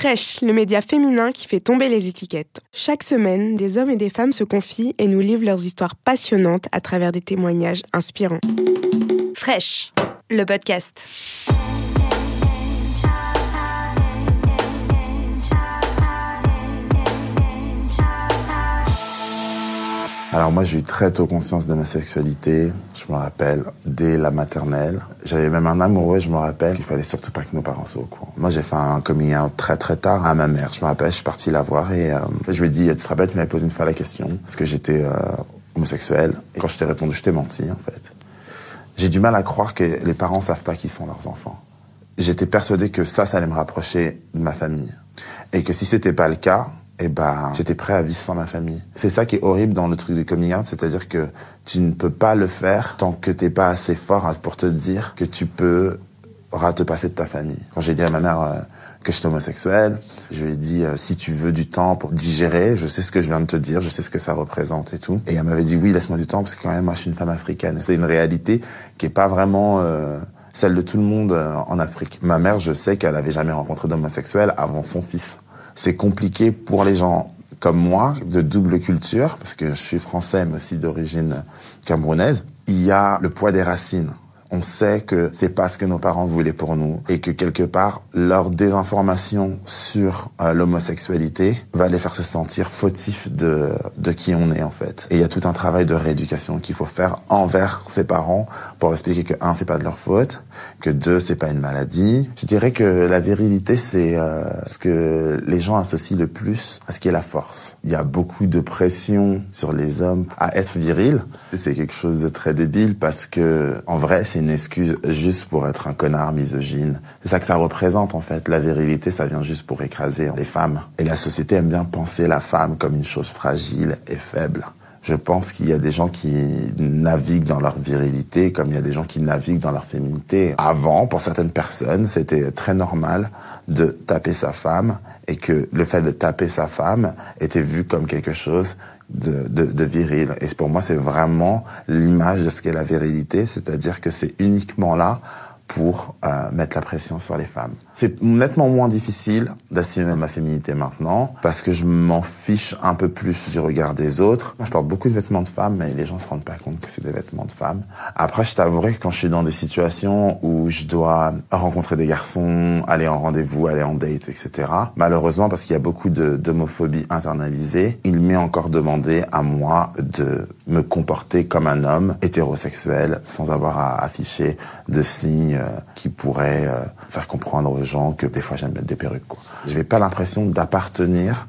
Fresh, le média féminin qui fait tomber les étiquettes. Chaque semaine, des hommes et des femmes se confient et nous livrent leurs histoires passionnantes à travers des témoignages inspirants. Fresh, le podcast. Alors moi j'ai eu très tôt conscience de ma sexualité, je me rappelle, dès la maternelle. J'avais même un amoureux, je me rappelle, qu'il fallait surtout pas que nos parents soient au courant. Moi j'ai fait un coming très très tard à ma mère. Je me rappelle, je suis parti la voir et euh, je lui ai dit, tu te rappelles, tu m'avais posé une fois la question, est-ce que j'étais euh, homosexuel Et quand je t'ai répondu, je t'ai menti en fait. J'ai du mal à croire que les parents savent pas qui sont leurs enfants. J'étais persuadé que ça, ça allait me rapprocher de ma famille. Et que si c'était pas le cas, eh ben, j'étais prêt à vivre sans ma famille. C'est ça qui est horrible dans le truc du coming out, c'est-à-dire que tu ne peux pas le faire tant que t'es pas assez fort pour te dire que tu peux te passer de ta famille. Quand j'ai dit à ma mère euh, que j'étais homosexuel, je lui ai dit euh, si tu veux du temps pour digérer, je sais ce que je viens de te dire, je sais ce que ça représente et tout. Et elle m'avait dit oui, laisse-moi du temps parce que quand même moi je suis une femme africaine. C'est une réalité qui est pas vraiment euh, celle de tout le monde en Afrique. Ma mère, je sais qu'elle avait jamais rencontré d'homosexuel avant son fils c'est compliqué pour les gens comme moi, de double culture, parce que je suis français, mais aussi d'origine camerounaise. Il y a le poids des racines on sait que c'est pas ce que nos parents voulaient pour nous et que quelque part leur désinformation sur euh, l'homosexualité va les faire se sentir fautifs de de qui on est en fait. Et il y a tout un travail de rééducation qu'il faut faire envers ses parents pour expliquer que un c'est pas de leur faute, que deux c'est pas une maladie. Je dirais que la virilité c'est euh, ce que les gens associent le plus à ce qui est la force. Il y a beaucoup de pression sur les hommes à être viril. C'est quelque chose de très débile parce que en vrai c'est une excuse juste pour être un connard misogyne. C'est ça que ça représente en fait. La virilité, ça vient juste pour écraser les femmes. Et la société aime bien penser la femme comme une chose fragile et faible. Je pense qu'il y a des gens qui naviguent dans leur virilité comme il y a des gens qui naviguent dans leur féminité. Avant, pour certaines personnes, c'était très normal de taper sa femme et que le fait de taper sa femme était vu comme quelque chose de, viril. Et pour moi, c'est vraiment l'image de ce qu'est la virilité, c'est-à-dire que c'est uniquement là pour euh, mettre la pression sur les femmes. C'est nettement moins difficile d'assumer ma féminité maintenant parce que je m'en fiche un peu plus du regard des autres. Moi, je porte beaucoup de vêtements de femmes, mais les gens se rendent pas compte que c'est des vêtements de femmes. Après, je t'avouerai que quand je suis dans des situations où je dois rencontrer des garçons, aller en rendez-vous, aller en date, etc. Malheureusement, parce qu'il y a beaucoup d'homophobie internalisée, il m'est encore demandé à moi de me comporter comme un homme hétérosexuel sans avoir à afficher de signes euh, qui pourrait euh, faire comprendre aux gens que des fois j'aime mettre des perruques. Je n'avais pas l'impression d'appartenir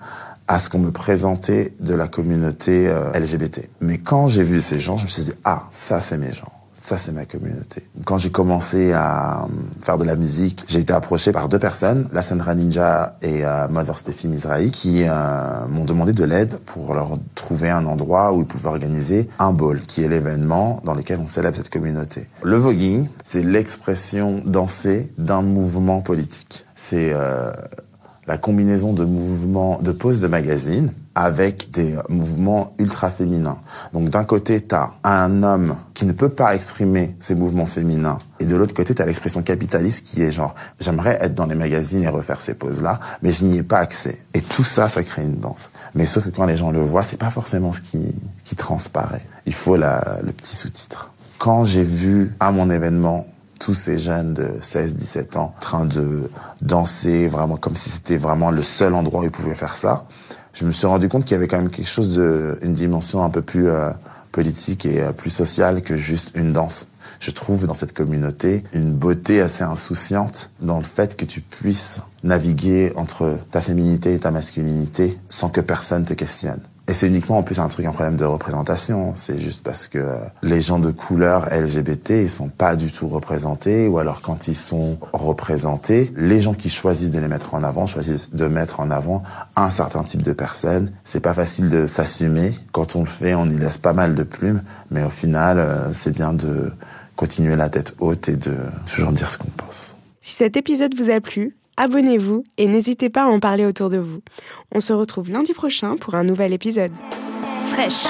à ce qu'on me présentait de la communauté euh, LGBT. Mais quand j'ai vu ces gens, je me suis dit, ah, ça c'est mes gens. Ça, c'est ma communauté. Quand j'ai commencé à faire de la musique, j'ai été approché par deux personnes, la Sandra Ninja et euh, Mother Steffi Mizrahi, qui euh, m'ont demandé de l'aide pour leur trouver un endroit où ils pouvaient organiser un ball, qui est l'événement dans lequel on célèbre cette communauté. Le voguing, c'est l'expression dansée d'un mouvement politique. C'est euh, la combinaison de mouvements, de poses de magazines avec des mouvements ultra féminins. Donc d'un côté, tu as un homme qui ne peut pas exprimer ses mouvements féminins, et de l'autre côté, tu as l'expression capitaliste qui est genre, j'aimerais être dans les magazines et refaire ces poses-là, mais je n'y ai pas accès. Et tout ça, ça crée une danse. Mais sauf que quand les gens le voient, c'est pas forcément ce qui, qui transparaît. Il faut la, le petit sous-titre. Quand j'ai vu à mon événement tous ces jeunes de 16, 17 ans en train de danser vraiment comme si c'était vraiment le seul endroit où ils pouvaient faire ça, je me suis rendu compte qu'il y avait quand même quelque chose de, une dimension un peu plus euh, politique et euh, plus sociale que juste une danse. Je trouve dans cette communauté une beauté assez insouciante dans le fait que tu puisses naviguer entre ta féminité et ta masculinité sans que personne te questionne. Et c'est uniquement en plus un truc, un problème de représentation. C'est juste parce que les gens de couleur LGBT, ils sont pas du tout représentés, ou alors quand ils sont représentés, les gens qui choisissent de les mettre en avant choisissent de mettre en avant un certain type de personnes. C'est pas facile de s'assumer. Quand on le fait, on y laisse pas mal de plumes, mais au final, euh, c'est bien de continuer la tête haute et de toujours dire ce qu'on pense. Si cet épisode vous a plu, abonnez-vous et n'hésitez pas à en parler autour de vous. On se retrouve lundi prochain pour un nouvel épisode. Fraîche